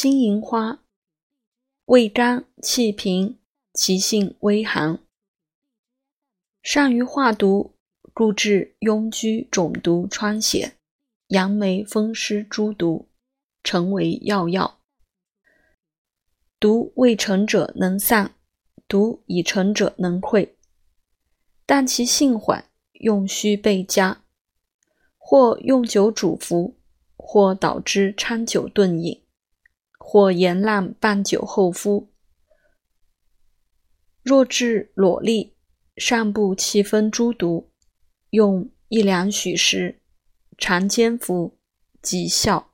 金银花，味甘气平，其性微寒，善于化毒，故治痈疽肿毒疮痣、杨梅风湿诸毒，成为要药。毒未成者能散，毒已成者能溃，但其性缓，用需倍加，或用酒煮服，或捣之掺酒炖饮。或盐浪拌酒后敷。若治裸痢，上部气分诸毒，用一两许时，常煎服，即效。